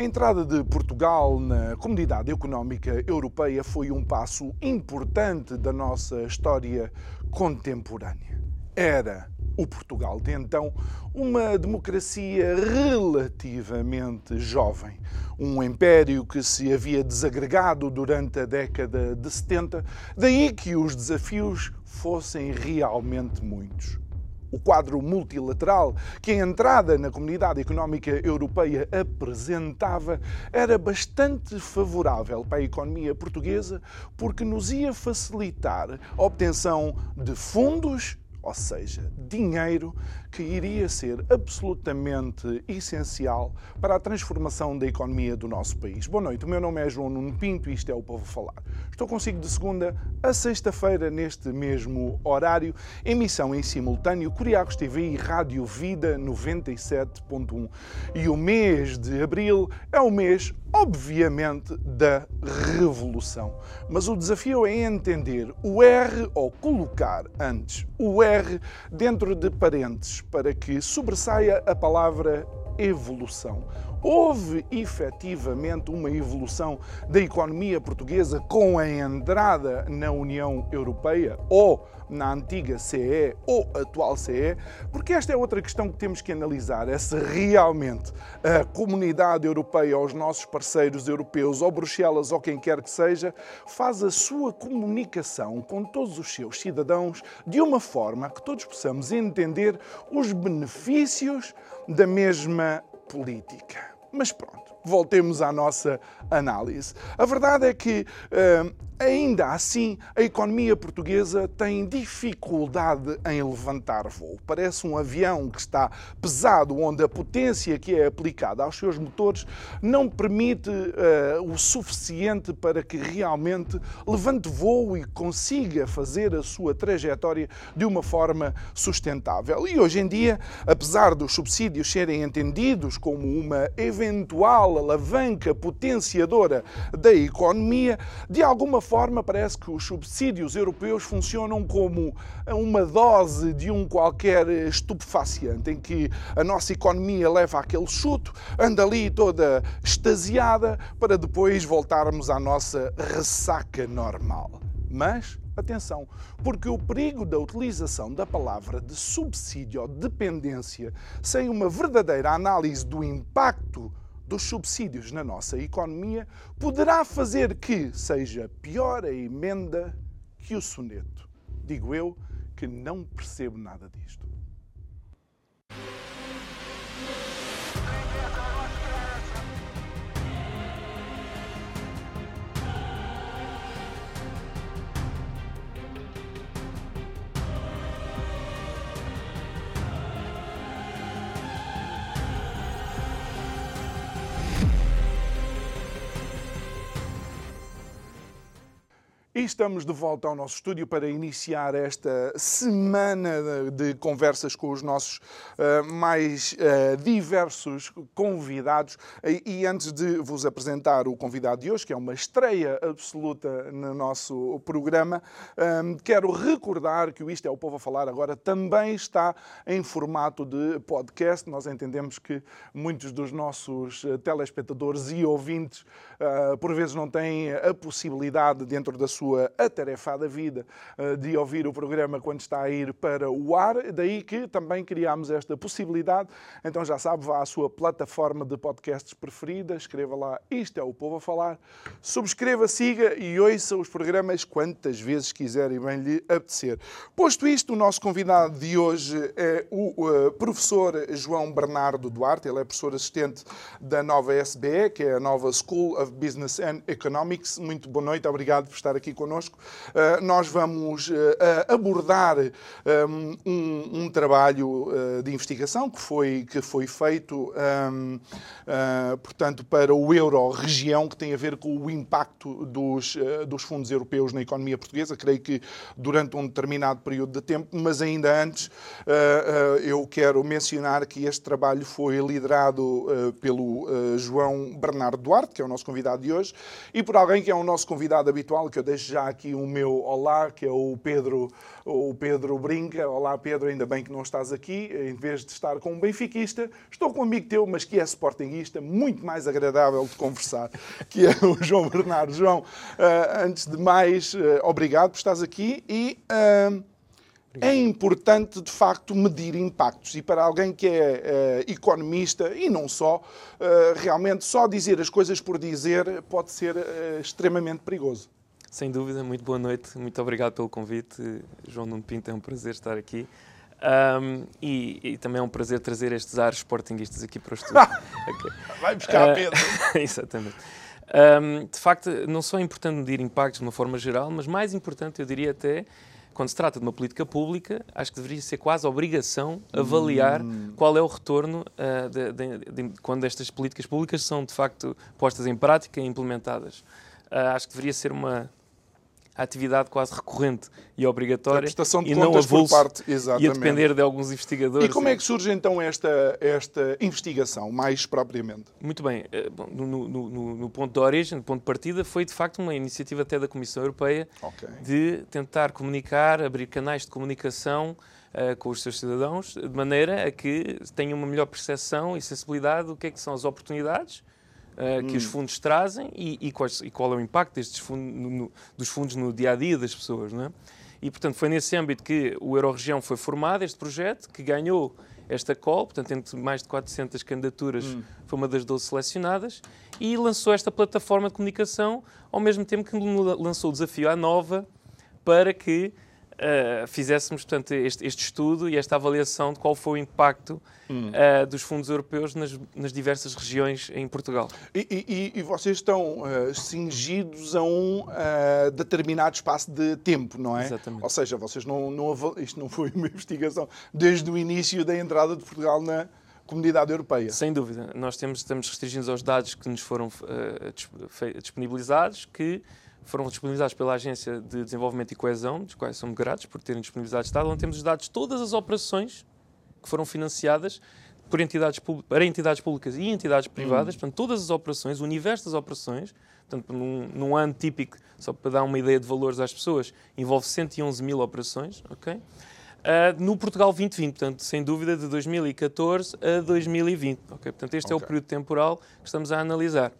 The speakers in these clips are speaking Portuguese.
A entrada de Portugal na Comunidade Económica Europeia foi um passo importante da nossa história contemporânea. Era o Portugal de então uma democracia relativamente jovem, um império que se havia desagregado durante a década de 70, daí que os desafios fossem realmente muitos o quadro multilateral que a entrada na Comunidade Económica Europeia apresentava era bastante favorável para a economia portuguesa porque nos ia facilitar a obtenção de fundos ou seja, dinheiro que iria ser absolutamente essencial para a transformação da economia do nosso país. Boa noite, o meu nome é João Nuno Pinto e isto é o Povo Falar. Estou consigo de segunda a sexta-feira, neste mesmo horário, emissão em simultâneo Curiacos TV e Rádio Vida 97.1. E o mês de abril é o mês, obviamente, da revolução. Mas o desafio é entender o R ou colocar antes o R dentro de parênteses para que sobressaia a palavra evolução. Houve efetivamente uma evolução da economia portuguesa com a entrada na União Europeia ou na antiga CE ou atual CE? Porque esta é outra questão que temos que analisar: é se realmente a comunidade europeia, os nossos parceiros europeus, ou Bruxelas, ou quem quer que seja, faz a sua comunicação com todos os seus cidadãos de uma forma que todos possamos entender os benefícios da mesma política. Mas pronto, voltemos à nossa análise. A verdade é que uh, Ainda assim, a economia portuguesa tem dificuldade em levantar voo. Parece um avião que está pesado, onde a potência que é aplicada aos seus motores não permite uh, o suficiente para que realmente levante voo e consiga fazer a sua trajetória de uma forma sustentável. E hoje em dia, apesar dos subsídios serem entendidos como uma eventual alavanca potenciadora da economia, de alguma forma, parece que os subsídios europeus funcionam como uma dose de um qualquer estupefaciente, em que a nossa economia leva aquele chuto, anda ali toda extasiada, para depois voltarmos à nossa ressaca normal. Mas, atenção, porque o perigo da utilização da palavra de subsídio ou dependência sem uma verdadeira análise do impacto dos subsídios na nossa economia poderá fazer que seja pior a emenda que o soneto. Digo eu que não percebo nada disto. E estamos de volta ao nosso estúdio para iniciar esta semana de conversas com os nossos uh, mais uh, diversos convidados. E, e, antes de vos apresentar o convidado de hoje, que é uma estreia absoluta no nosso programa, um, quero recordar que o Isto é o Povo a Falar agora também está em formato de podcast. Nós entendemos que muitos dos nossos eh, telespectadores e ouvintes, uh, por vezes, não têm a possibilidade, dentro da sua atarefada vida eh, de ouvir o programa quando está a ir para o ar. Daí que também criámos esta possibilidade. Então já sabe, vá à sua plataforma de podcasts preferida, escreva lá Isto é o Povo a Falar, subscreva, siga e ouça os programas quantas vezes quiser e bem lhe apetecer. Posto isto, o nosso convidado de hoje é o uh, professor João Bernardo Duarte, ele é professor assistente da nova SBE, que é a nova School of Business and Economics. Muito boa noite, obrigado por estar aqui connosco. Uh, nós vamos uh, abordar um, um, um trabalho uh, de investigação que foi, que foi feito, um, portanto, para o euro-região, que tem a ver com o impacto dos, dos fundos europeus na economia portuguesa. Creio que durante um determinado período de tempo, mas ainda antes, eu quero mencionar que este trabalho foi liderado pelo João Bernardo Duarte, que é o nosso convidado de hoje, e por alguém que é o nosso convidado habitual, que eu deixo já aqui o meu olá, que é o Pedro, o Pedro Brinca. Olá, Pedro, ainda bem que não estás aqui. Em vez de estar com um benfiquista, estou com um amigo teu, mas que é sportinguista, muito mais agradável de conversar, que é o João Bernardo. João, uh, antes de mais, uh, obrigado por estás aqui e... Uh, é importante, de facto, medir impactos. E para alguém que é uh, economista, e não só, uh, realmente só dizer as coisas por dizer pode ser uh, extremamente perigoso. Sem dúvida, muito boa noite, muito obrigado pelo convite. João Nuno Pinto, é um prazer estar aqui. Um, e, e, também é um prazer trazer estes ares sportinguistas aqui para o estúdio. okay. Vai buscar, Pedro! exatamente. Um, de facto, não só é importante medir impactos de uma forma geral, mas mais importante, eu diria até, quando se trata de uma política pública, acho que deveria ser quase obrigação avaliar hum. qual é o retorno uh, de, de, de, quando estas políticas públicas são de facto postas em prática e implementadas. Uh, acho que deveria ser uma, atividade quase recorrente e obrigatória e não a por parte, exatamente. e a depender de alguns investigadores. E como é que surge então esta, esta investigação, mais propriamente? Muito bem, eh, no, no, no, no ponto de origem, no ponto de partida, foi de facto uma iniciativa até da Comissão Europeia okay. de tentar comunicar, abrir canais de comunicação uh, com os seus cidadãos, de maneira a que tenham uma melhor percepção e sensibilidade do que é que são as oportunidades uh, que hum. os fundos trazem e, e, quais, e, qual é o impacto destes fundos, no, dos fundos no dia a dia das pessoas. Não é? E, portanto, foi nesse âmbito que o Euroregião foi formado, este projeto, que ganhou esta call, portanto, entre mais de 400 candidaturas, hum. foi uma das 12 selecionadas, e lançou esta plataforma de comunicação, ao mesmo tempo que lançou o desafio à Nova para que uh, fizéssemos portanto, este, este, estudo e esta avaliação de qual foi o impacto hum. uh, dos fundos europeus nas, nas, diversas regiões em Portugal. E, e, e vocês estão uh, cingidos a um uh, determinado espaço de tempo, não é? Exatamente. Ou seja, vocês não, não, isto não foi uma investigação desde o início da entrada de Portugal na comunidade europeia. Sem dúvida. Nós temos, estamos restringidos aos dados que nos foram disponibilizados, que foram disponibilizados pela Agência de Desenvolvimento e Coesão, dos quais somos gratos por terem disponibilizado Estado, onde temos os dados de todas as operações que foram financiadas por entidades, para entidades públicas e entidades privadas, hum. portanto, todas as operações, o universo das operações, portanto, num, num, ano típico, só para dar uma ideia de valores às pessoas, envolve 111 mil operações, ok? Uh, no Portugal 2020, portanto, sem dúvida, de 2014 a 2020, ok? Portanto, este okay. é o período temporal que estamos a analisar.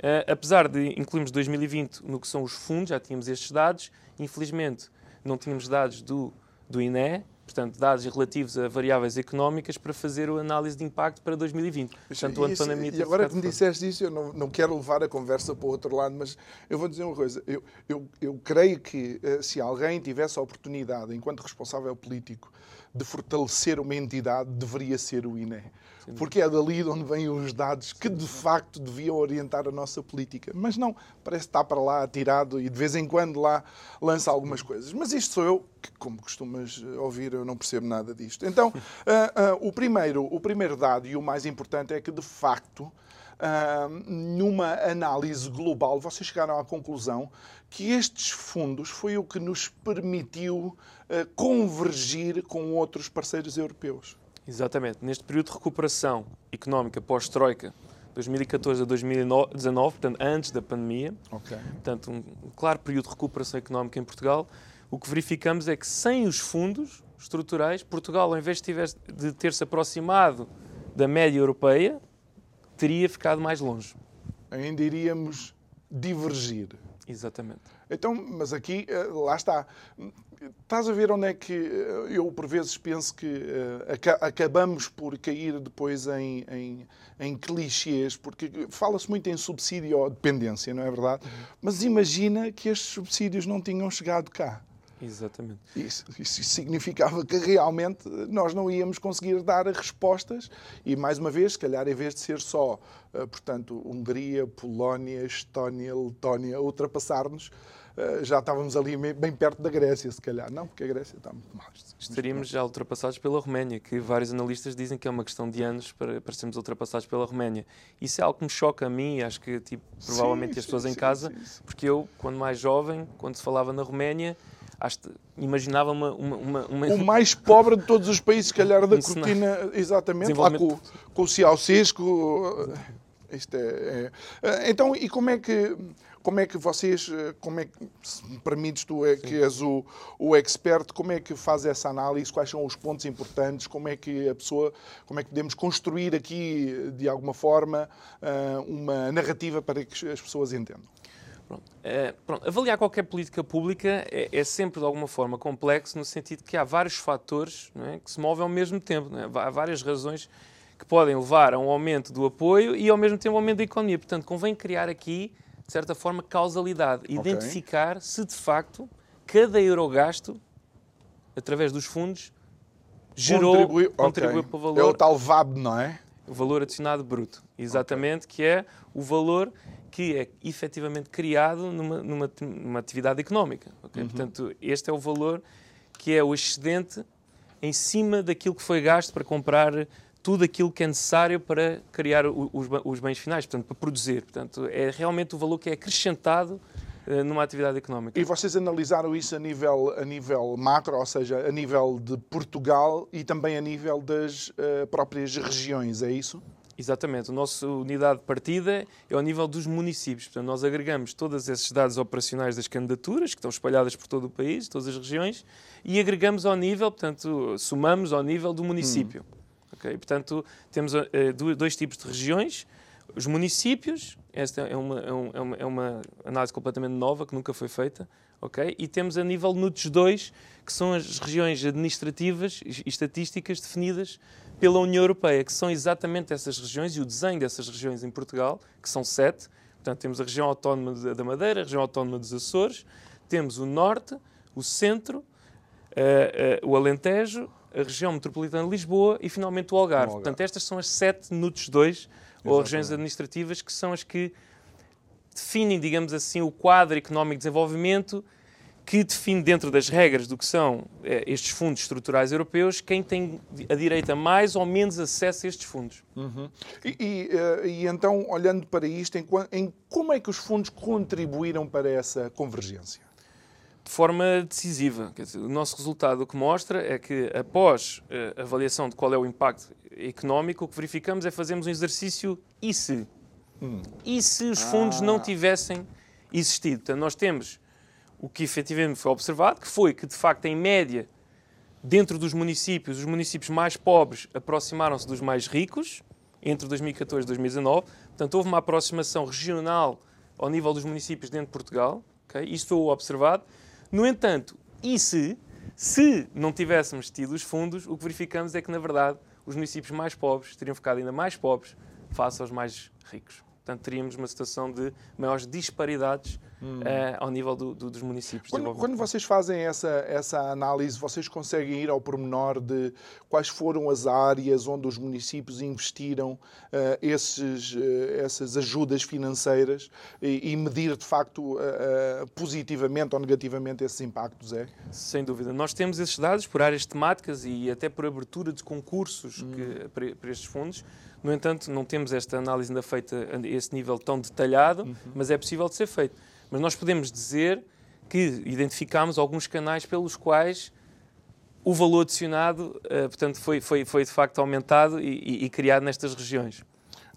Uh, apesar de incluirmos 2020 no que são os fundos, já tínhamos estes dados, infelizmente não tínhamos dados do, do INE, portanto, dados relativos a variáveis económicas para fazer a análise de impacto para 2020. Portanto, o ano pandemia e agora que me disseste isso, eu não, não quero levar a conversa para o outro lado, mas eu vou dizer uma coisa. Eu, eu, eu creio que uh, se alguém tivesse a oportunidade, enquanto responsável político, de fortalecer uma entidade, deveria ser o INE porque é dali de onde vêm os dados que de facto deviam orientar a nossa política. Mas não, parece estar para lá atirado e de vez em quando lá lança algumas coisas. Mas isto sou eu, que como costumas ouvir, eu não percebo nada disto. Então, uh, uh, o, primeiro, o primeiro dado e o mais importante é que de facto. Uh, numa análise global, vocês chegaram à conclusão que estes fundos foi o que nos permitiu convergir com outros parceiros europeus. Exatamente. Neste período de recuperação económica pós-Troika, 2014 a 2019, portanto, antes da pandemia, okay. portanto, um claro período de recuperação económica em Portugal, o que verificamos é que sem os fundos estruturais, Portugal, ao invés de ter-se aproximado da média europeia, teria ficado mais longe. Ainda iríamos divergir. Exatamente. Então, mas aqui, eh, lá está. Estás a ver onde é que eh, eu, por vezes, penso que uh, acabamos por cair depois em, em, em clichês, porque fala-se muito em subsídio ou dependência, não é verdade? Uhum. Mas imagina que estes subsídios não tinham chegado cá. Exatamente. Isso, isso, significava que realmente nós não íamos conseguir dar respostas e, mais uma vez, se calhar, em vez de ser só, uh, portanto, Hungria, Polónia, Estónia, Letónia ultrapassar-nos, uh, já estávamos ali bem perto da Grécia, se calhar. Não, porque a Grécia está muito mal. Estaríamos já ultrapassados pela Roménia, que vários analistas dizem que é uma questão de anos para, para sermos ultrapassados pela Roménia. Isso é algo que me choca a mim acho que tipo, provavelmente sim, as pessoas sim, em casa, sim, porque eu, quando mais jovem, quando se falava na Roménia, acho, imaginava uma, uma, uma, O mais pobre de todos os países, se calhar, da um cortina, exatamente, lá com, com o Ceausesco. Isto é, é, é, Então, e como é que como é que vocês, como é que, se me permites, tu é que és o, o expert, como é que faz essa análise? Quais são os pontos importantes? Como é que a pessoa, como é que podemos construir aqui, de alguma forma, ah, uma narrativa para que as pessoas entendam? Pronto. É, pronto. Avaliar qualquer política pública é, é, sempre de alguma forma complexo, no sentido que há vários fatores é, que se movem ao mesmo tempo. É? Há várias razões que podem levar a um aumento do apoio e ao mesmo tempo um aumento da economia. Portanto, convém criar aqui, de certa forma, causalidade. Okay. Identificar se de facto cada euro gasto, através dos fundos, gerou, contribuiu, contribuiu okay. para o valor. É o tal VAB, não é? O valor adicionado bruto. Exatamente, okay. que é o valor que é efetivamente criado numa, numa, numa atividade económica. Okay? Uhum. Portanto, este é o valor que é o excedente em cima daquilo que foi gasto para comprar tudo aquilo que é necessário para criar os, os bens finais, portanto, para produzir. Portanto, é realmente o valor que é acrescentado uh, numa atividade económica. E vocês analisaram isso a nível, a nível macro, ou seja, a nível de Portugal e também a nível das uh, próprias regiões, é isso? Exatamente. A nossa unidade de partida é ao nível dos municípios. Portanto, nós agregamos todos esses dados operacionais das candidaturas, que estão espalhadas por todo o país, todas as regiões, e agregamos ao nível, portanto, somamos ao nível do município. Hum. Okay? Portanto, temos uh, dois tipos de regiões. Os municípios, esta é uma, é, uma, é uma análise completamente nova, que nunca foi feita, ok? E temos a nível NUTS 2, que são as regiões administrativas e estatísticas definidas pela União Europeia, que são exatamente essas regiões e o desenho dessas regiões em Portugal, que são sete. Portanto, temos a região autónoma da Madeira, a região autónoma dos Açores, temos o Norte, o Centro, uh, uh, o Alentejo, a região metropolitana de Lisboa e finalmente o Algarve. Algarve. Portanto, estas são as sete NUTS 2, ou regiões administrativas, que são as que definem, digamos assim, o quadro económico de desenvolvimento que define dentro das regras do que são eh, estes fundos estruturais europeus quem tem a direita mais ou menos acesso a estes fundos. Uhum. E, e, uh, e, então, olhando para isto, em, em, como é que os fundos contribuíram para essa convergência? De forma decisiva. Dizer, o nosso resultado o que mostra é que, após uh, a avaliação de qual é o impacto económico, o que verificamos é fazermos um exercício e se? Hum. E se os fundos ah. não tivessem existido? Portanto, nós temos o que efetivamente foi observado, que foi que, de facto, em média, dentro dos municípios, os municípios mais pobres aproximaram-se dos mais ricos entre 2014 e 2019. Portanto, houve uma aproximação regional ao nível dos municípios dentro de Portugal. Okay? Isto foi observado. No entanto, e se, se não tivéssemos tido os fundos, o que verificamos é que, na verdade, os municípios mais pobres teriam ficado ainda mais pobres face aos mais ricos. Portanto, teríamos uma situação de maiores disparidades hum. uh, ao nível do, do, dos municípios. Quando, quando, vocês fazem essa, essa análise, vocês conseguem ir ao pormenor de quais foram as áreas onde os municípios investiram uh, esses, uh, essas ajudas financeiras e, e medir, de facto, positivamente ou negativamente esses impactos? É? Sem dúvida. Nós temos esses dados por áreas temáticas e até por abertura de concursos hum. que, para, para estes fundos. No entanto, não temos esta análise ainda feita a esse nível tão detalhado, uhum. mas é possível de ser feito. Mas nós podemos dizer que identificamos alguns canais pelos quais o valor adicionado, uh, portanto, foi, foi, foi de facto aumentado e, e, e criado nestas regiões.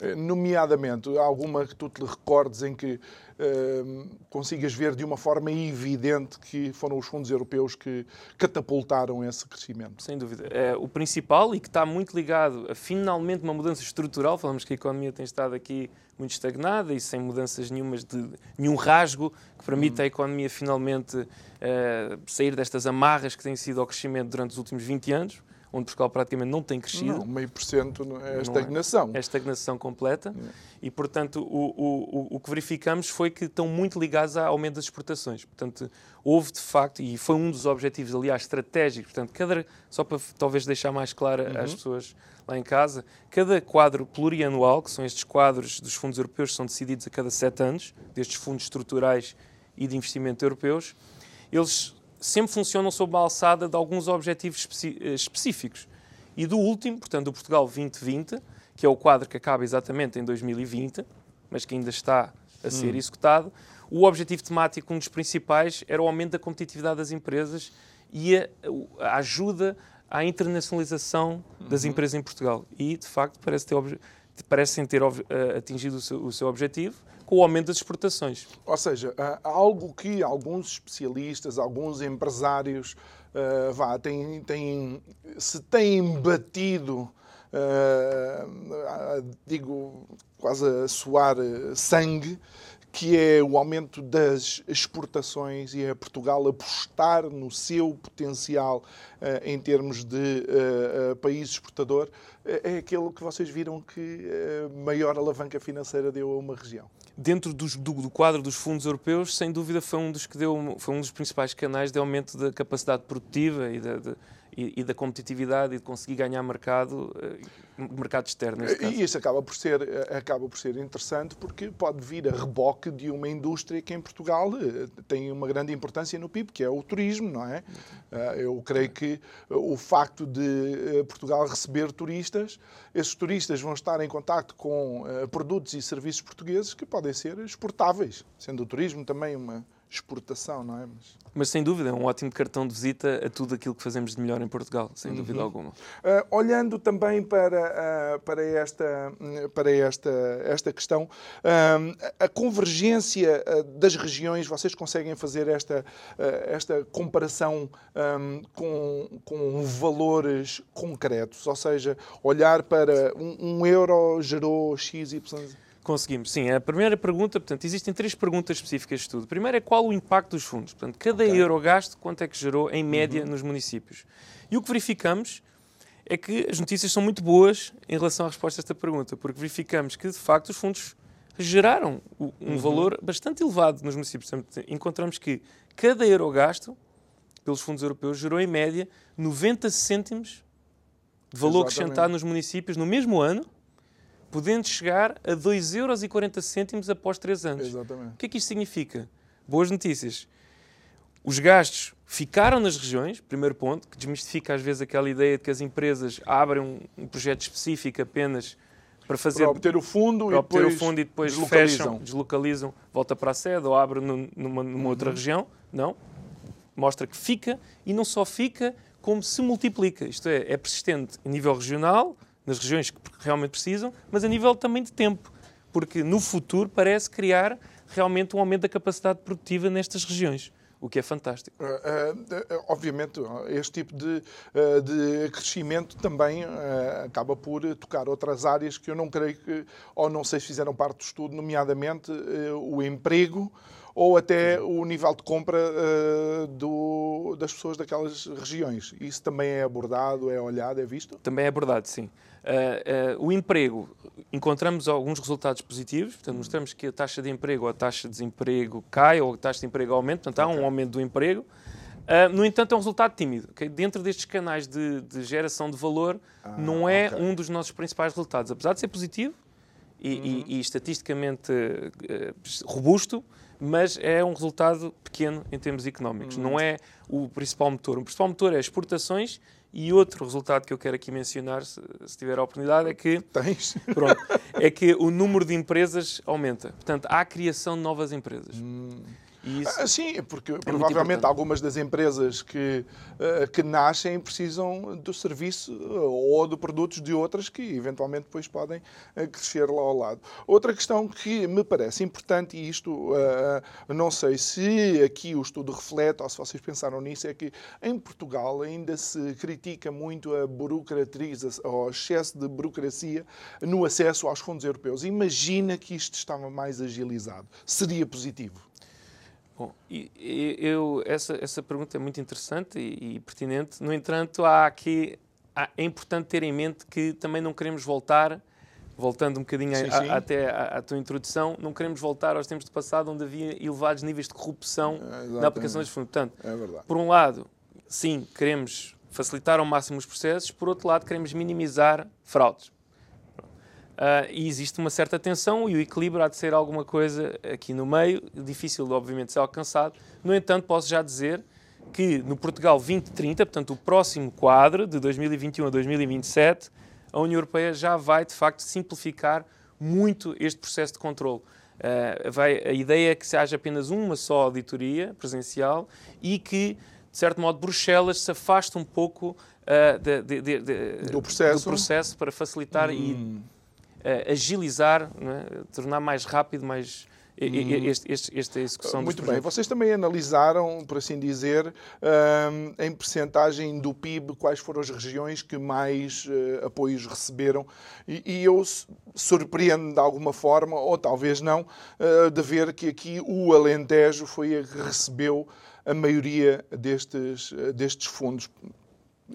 Eh, nomeadamente, alguma que tu te recordes em que uh, consigas ver de uma forma evidente que foram os fundos europeus que catapultaram esse crescimento? Sem dúvida. É, o principal e que está muito ligado a finalmente uma mudança estrutural, falamos que a economia tem estado aqui muito estagnada e sem mudanças nenhumas de nenhum rasgo que permita à economia finalmente uh, sair destas amarras que têm sido ao crescimento durante os últimos 20 anos onde Portugal praticamente não tem crescido. Não, meio por cento é estagnação. É, é estagnação completa. E, portanto, o, o, o que verificamos foi que estão muito ligados ao aumento das exportações. Portanto, houve de facto, e foi um dos objetivos, aliás, estratégicos, portanto, cada, só para talvez deixar mais claro uhum. às pessoas lá em casa, cada quadro plurianual, que são estes quadros dos fundos europeus que são decididos a cada sete anos, destes fundos estruturais e de investimento europeus, eles sempre funcionam sob a alçada de alguns objetivos eh, específicos. E do último, portanto, do Portugal 2020, que é o quadro que acaba exatamente em 2020, mas que ainda está a ser hum. executado, o objetivo temático, um dos principais, era o aumento da competitividade das empresas e a, a ajuda à internacionalização das uhum. empresas em Portugal. E, de facto, parece ter, parecem ter eh, atingido o seu, o seu objetivo com o aumento das exportações. Ou seja, algo que alguns especialistas, alguns empresários uh, vá, têm, têm, se têm batido, uh, digo, quase a suar sangue, que é o aumento das exportações e é Portugal apostar no seu potencial uh, em termos de uh, país exportador, é aquele que vocês viram que maior alavanca financeira deu a uma região. Dentro dos, do, do, quadro dos fundos europeus, sem dúvida foi um dos que deu, foi um dos principais canais de aumento da capacidade produtiva e da, de, e, e, da competitividade e de conseguir ganhar mercado, eh, mercado externo. E isso acaba por, ser, eh, acaba por ser interessante porque pode vir a reboque de uma indústria que em Portugal eh, tem uma grande importância no PIB, que é o turismo, não é? Eu creio que o facto de Portugal receber turistas, esses turistas vão estar em contato com produtos e serviços portugueses que podem ser exportáveis, sendo o turismo também uma exportação, não é? Mas... Mas sem dúvida, é um ótimo cartão de visita a tudo aquilo que fazemos de melhor em Portugal, sem uhum. dúvida alguma. Uh, olhando também para, uh, para, esta, para esta, esta questão, uh, a convergência das regiões, vocês conseguem fazer esta, esta comparação um, com, com valores concretos? Ou seja, olhar para um, um euro gerou X, Y, Conseguimos, sim. A primeira pergunta, portanto, existem três perguntas específicas de estudo. A primeira é qual o impacto dos fundos. Portanto, cada okay. euro gasto, quanto é que gerou em média uhum. nos municípios. E o que verificamos é que as notícias são muito boas em relação à resposta a esta pergunta, porque verificamos que, de facto, os fundos geraram um uhum. valor bastante elevado nos municípios. Portanto, encontramos que cada euro gasto pelos fundos europeus gerou, em média, 90 cêntimos de valor Exatamente. acrescentado nos municípios no mesmo ano podendo chegar a 2,40€ após 3 anos. Exatamente. O que é que isto significa? Boas notícias. Os gastos ficaram nas regiões, primeiro ponto, que desmistifica às vezes aquela ideia de que as empresas abrem um, um projeto específico apenas para fazer para obter o fundo, para e, obter depois o fundo e depois deslocalizam. fecham, deslocalizam, volta para a sede ou abrem numa, numa outra uhum. região. Não. Mostra que fica e não só fica, como se multiplica. Isto é, é persistente a nível regional, nas regiões que realmente precisam, mas a nível também de tempo, porque no futuro parece criar realmente um aumento da capacidade produtiva nestas regiões o que é fantástico. Uh, uh, uh, obviamente, este tipo de, de crescimento também acaba por tocar outras áreas que eu não creio que, ou não sei se fizeram parte do estudo, nomeadamente o emprego ou até o nível de compra do, das pessoas daquelas regiões. Isso também é abordado, é olhado, é visto? Também é abordado, sim. Uh, uh, o emprego, encontramos alguns resultados positivos, portanto, mostramos que a taxa de emprego ou a taxa de desemprego cai ou a taxa de emprego aumenta, portanto, há okay. um aumento do emprego. Uh, no entanto, é um resultado tímido. Okay? Dentro destes canais de, de geração de valor, ah, não é okay. um dos nossos principais resultados. Apesar de ser positivo e, uhum. e, e estatisticamente robusto, mas é um resultado pequeno em termos económicos. Uhum. Não é o principal motor. O principal motor é exportações e outro resultado que eu quero aqui mencionar, se, se tiver a oportunidade, é que, Tens? Pronto, é que o número de empresas aumenta. Portanto, há a criação de novas empresas. Hum. Isso ah, Sim, porque é provavelmente algumas das empresas que, uh, que nascem precisam do serviço uh, ou de produtos de outras que eventualmente depois podem uh, crescer lá ao lado. Outra questão que me parece importante, e isto não sei se aqui o estudo reflete ou se vocês pensaram nisso, é que em Portugal ainda se critica muito a burocratização, o excesso de burocracia no acesso aos fundos europeus. Imagina que isto estava mais agilizado. Seria positivo? Bom, eu, essa, essa pergunta é muito interessante e, e pertinente. No entanto, há aqui, há, é importante ter em mente que também não queremos voltar, voltando um bocadinho sim, a, sim. A, até à tua introdução, não queremos voltar aos tempos do passado onde havia elevados níveis de corrupção é, na aplicação dos fundos. Portanto, é por um lado, sim, queremos facilitar ao máximo os processos, por outro lado, queremos minimizar fraudes. Uh, e existe uma certa tensão e o equilíbrio há de ser alguma coisa aqui no meio, difícil, obviamente, de ser alcançado. No entanto, posso já dizer que no Portugal 2030, portanto, o próximo quadro, de 2021 a 2027, a União Europeia já vai, de facto, simplificar muito este processo de controle. Uh, vai, a ideia é que se haja apenas uma só auditoria presencial e que, de certo modo, Bruxelas se afaste um pouco uh, de, de, de, do, processo. do, processo. para facilitar hum. e agilizar, é? tornar mais rápido, mais hum. este, este, esta execução Muito bem. Vocês também analisaram, por assim dizer, uh, em percentagem do PIB, quais foram as regiões que mais uh, apoios receberam. E, eu surpreendo de alguma forma, ou talvez não, uh, de ver que aqui o Alentejo foi a que recebeu a maioria destes, destes fundos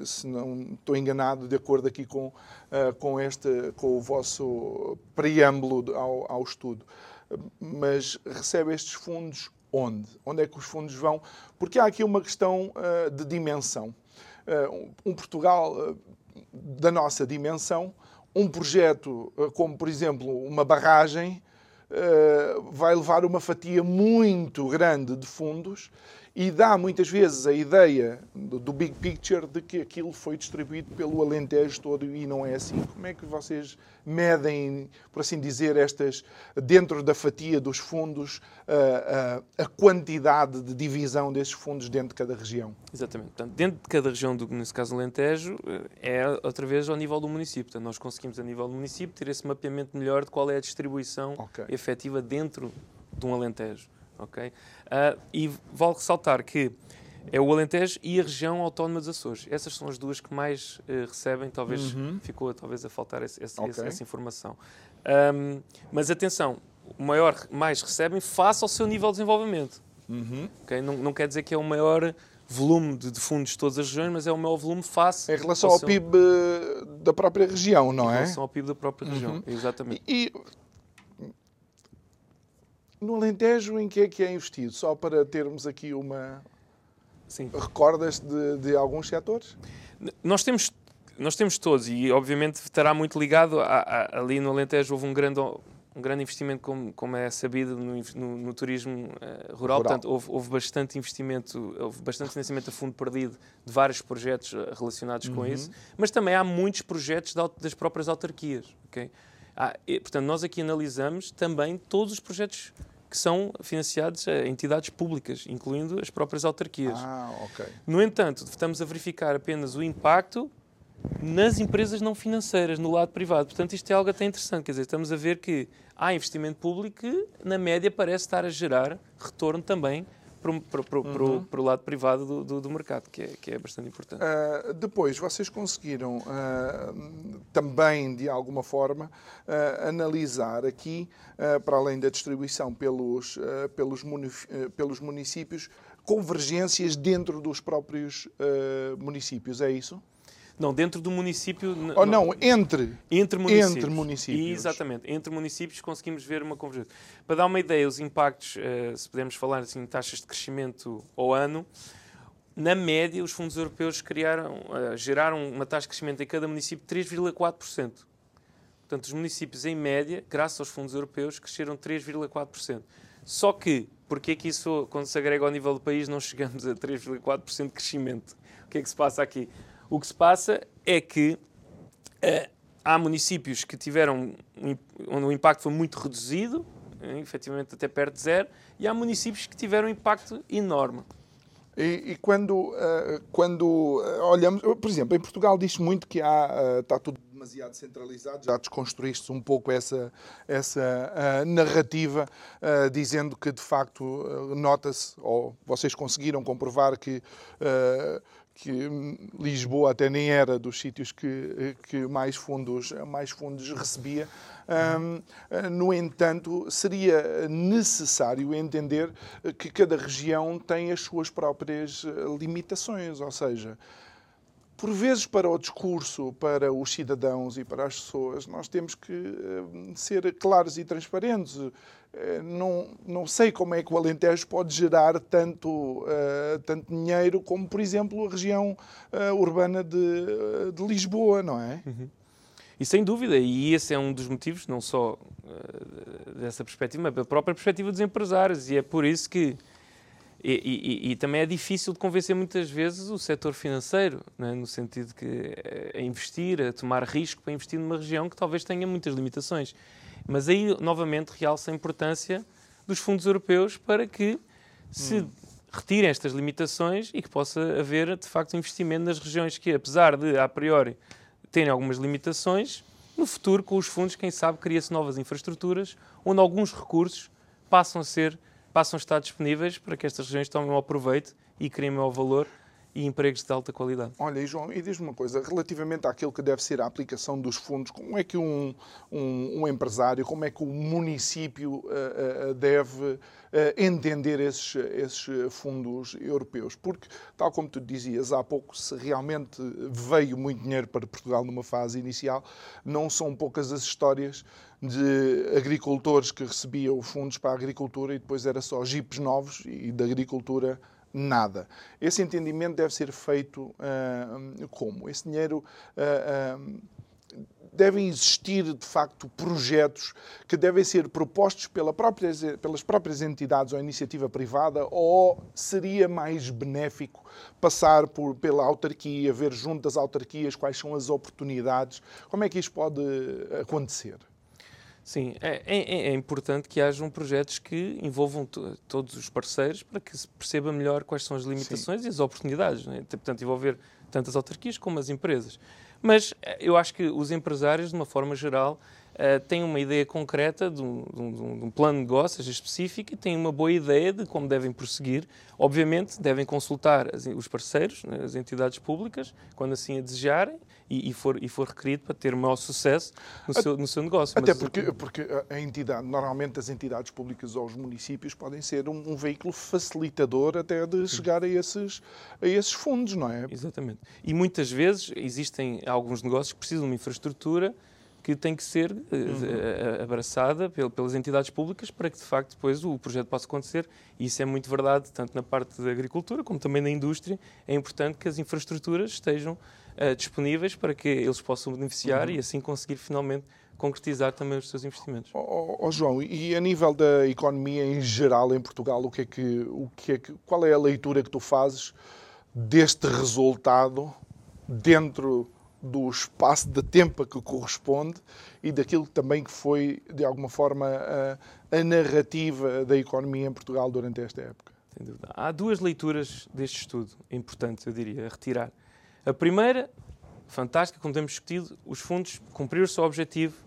se não estou enganado, de acordo aqui com, uh, com, este, com o vosso preâmbulo ao, ao estudo. Mas recebe estes fundos onde? Onde é que os fundos vão? Porque há aqui uma questão uh, de dimensão. Uh, um Portugal da nossa dimensão, um projeto como, por exemplo, uma barragem, vai levar uma fatia muito grande de fundos e dá muitas vezes a ideia do, big picture de que aquilo foi distribuído pelo Alentejo todo e não é assim. Como é que vocês medem, por assim dizer, estas, dentro da fatia dos fundos, a, a, a quantidade de divisão desses fundos dentro de cada região? Exatamente. Portanto, dentro de cada região, do, nesse caso Alentejo, é outra vez ao nível do município. Portanto, nós conseguimos, a nível do município, ter esse mapeamento melhor de qual é a distribuição okay. efetiva dentro de um Alentejo ok? Uh, e vale ressaltar que é o Alentejo e a região autónoma dos Açores. Essas são as duas que mais uh, recebem, talvez uhum. ficou talvez a faltar esse, esse, okay. essa informação. Um, mas atenção, o maior mais recebem face ao seu nível de desenvolvimento. Uhum. Okay? Não, não quer dizer que é o maior volume de, de, fundos de todas as regiões, mas é o maior volume face. Em relação ao, ao seu... PIB da própria região, não é? Em relação ao PIB da própria região, uhum. exatamente. E, no Alentejo, em que é que é investido? Só para termos aqui uma. Sim. Recordas de, de alguns setores? Nós temos, nós temos todos, e obviamente estará muito ligado. A, a, ali no Alentejo houve um grande, um grande investimento, como, como é sabido, no, no, no turismo uh, rural. rural. Portanto, houve, houve, bastante investimento, houve bastante financiamento a fundo perdido de vários projetos eh, relacionados uhum. com isso. Mas também há muitos projetos das próprias autarquias. Okay? Ah, e, portanto, nós aqui analisamos também todos os projetos que são financiados a entidades públicas, incluindo as próprias autarquias. Ah, okay. No entanto, estamos a verificar apenas o impacto nas empresas não financeiras, no lado privado. Portanto, isto é algo até interessante. Quer dizer, estamos a ver que há investimento público que, na média, parece estar a gerar retorno também para, para, uhum. para, o lado privado do, do, do, mercado, que é, que é bastante importante. Uh, depois, vocês conseguiram uh, também, de alguma forma, uh, analisar aqui, para além da distribuição pelos, pelos, pelos municípios, convergências dentro dos próprios municípios, é isso? Não, dentro do município. Ou não, entre. Entre municípios. Entre municípios. Exatamente. Entre municípios conseguimos ver uma convergência. Para dar uma ideia, os impactos, uh, se pudermos falar assim, taxas de crescimento ao ano, na média, os fundos europeus criaram, uh, geraram uma taxa de crescimento em cada município de 3,4%. Portanto, os municípios, em média, graças aos fundos europeus, cresceram 3,4%. Só que, porque é que isso, quando se agrega ao nível do país, não chegamos a 3,4% de crescimento? O que é que se passa aqui? O que se passa é que uh, há municípios que tiveram onde o impacto foi muito reduzido, eh, efetivamente até perto de zero, e há municípios que tiveram um impacto enorme. E, e quando, uh, quando olhamos, por exemplo, em Portugal diz muito que há, uh, está tudo demasiado centralizado, já desconstruíste um pouco essa, essa uh, narrativa, uh, dizendo que de facto uh, nota-se, ou vocês conseguiram comprovar que que Lisboa até nem era dos sítios que, que mais, fundos, mais fundos recebia. Um, no entanto, seria necessário entender que cada região tem as suas próprias limitações, ou seja, por vezes, para o discurso, para os cidadãos e para as pessoas, nós temos que uh, ser claros e transparentes. Uh, não, não sei como é que o Alentejo pode gerar tanto, uh, tanto dinheiro como, por exemplo, a região urbana de, de, Lisboa, não é? Uhum. E sem dúvida, e esse é um dos motivos, não só dessa perspectiva, mas da própria perspectiva dos empresários. E é por isso que. E, e, e também é difícil de convencer muitas vezes o setor financeiro, né, no sentido que a investir, a tomar risco para investir numa região que talvez tenha muitas limitações. Mas aí, novamente, realça a importância dos fundos europeus para que se hum. retirem estas limitações e que possa haver, de facto, investimento nas regiões que, apesar de, a priori, terem algumas limitações, no futuro, com os fundos, quem sabe, cria-se novas infraestruturas onde alguns recursos passam a ser, passam a estar disponíveis para que estas regiões tomem o proveito e criem maior valor e empregos de alta qualidade. Olha, João, e diz-me uma coisa, relativamente àquilo que deve ser a aplicação dos fundos, como é que um, um, um empresário, como é que o município uh, uh, deve uh, entender esses, esses fundos europeus? Porque, tal como tu dizias há pouco, se realmente veio muito dinheiro para Portugal numa fase inicial, não são poucas as histórias de agricultores que recebiam fundos para a agricultura e depois era só jipes novos e da agricultura nada. Esse entendimento deve ser feito uh, como? Esse dinheiro. Uh, uh, devem existir, de facto, projetos que devem ser propostos pela própria, pelas próprias entidades ou iniciativa privada, ou seria mais benéfico passar por, pela autarquia, ver junto das autarquias quais são as oportunidades? Como é que isto pode acontecer? Sim, é, é, é, importante que hajam projetos que envolvam todos os parceiros para que se perceba melhor quais são as limitações Sim. e as oportunidades. Né? Portanto, envolver tanto as autarquias como as empresas. Mas eh, eu acho que os empresários, de uma forma geral, uh, têm uma ideia concreta de um, de, um, de um, plano de negócios específico e têm uma boa ideia de como devem prosseguir. Obviamente, devem consultar as, os parceiros, né, as entidades públicas, quando assim a desejarem, e, e, for, e for requerido para ter maior sucesso no, seu, no seu negócio. Até Mas, porque, porque a entidade, normalmente as entidades públicas ou os municípios podem ser um, um veículo facilitador até de chegar a esses, a esses fundos, não é? Exatamente. E muitas vezes existem alguns negócios que precisam de uma infraestrutura que tem que ser uhum. uh, abraçada pelas entidades públicas para que, de facto, depois o projeto possa acontecer. E isso é muito verdade, tanto na parte da agricultura como também na indústria. É importante que as infraestruturas estejam uh, disponíveis para que eles possam beneficiar uhum. e assim conseguir finalmente concretizar também os seus investimentos. Oh, oh, João, e a nível da economia em geral em Portugal, o que é que, o que é que, qual é a leitura que tu fazes deste resultado dentro do espaço de tempo a que corresponde e daquilo também que foi, de alguma forma, a, a narrativa da economia em Portugal durante esta época? Há duas leituras deste estudo importantes, eu diria, a retirar. A primeira, fantástica, como temos discutido, os fundos cumpriram o seu objetivo,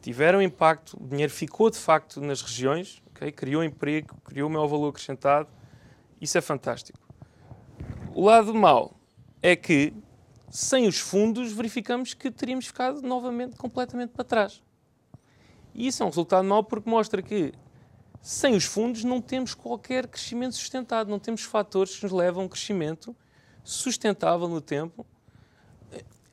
tiveram impacto, o dinheiro ficou de facto nas regiões, okay? criou emprego, criou o maior valor acrescentado, isso é fantástico. O lado mau é que, sem os fundos, verificamos que teríamos ficado novamente completamente para trás. E isso é um resultado mau porque mostra que, sem os fundos, não temos qualquer crescimento sustentado, não temos fatores que nos levam a um crescimento sustentável no tempo,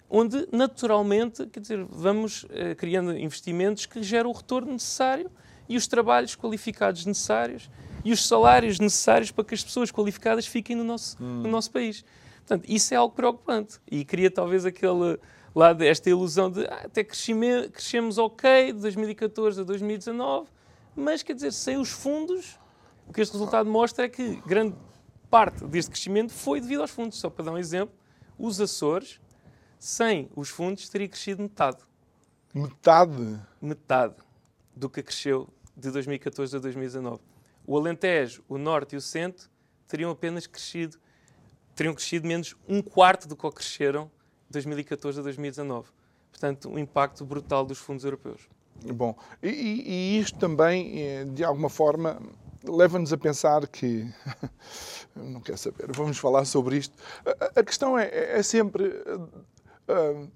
onde naturalmente, quer dizer, vamos eh, criando investimentos que geram o retorno necessário e os trabalhos qualificados necessários e os salários necessários para que as pessoas qualificadas fiquem no nosso, hum. no nosso país. Portanto, isso é algo preocupante e cria talvez aquele lado, esta ilusão de ah, até crescemos ok de 2014 a 2019, mas quer dizer, sem os fundos, o que este resultado mostra é que grande parte deste crescimento foi devido aos fundos. Só para dar um exemplo, os Açores, sem os fundos, teria crescido metade. Metade? Metade do que cresceu de 2014 a 2019. O Alentejo, o Norte e o Centro teriam apenas crescido, teriam crescido menos um quarto do que cresceram de 2014 a 2019. Portanto, um impacto brutal dos fundos europeus. Bom, e, e isto também, eh, de alguma forma, leva-nos a pensar que. não quer saber, vamos falar sobre isto. A, a questão é, é sempre. Uh,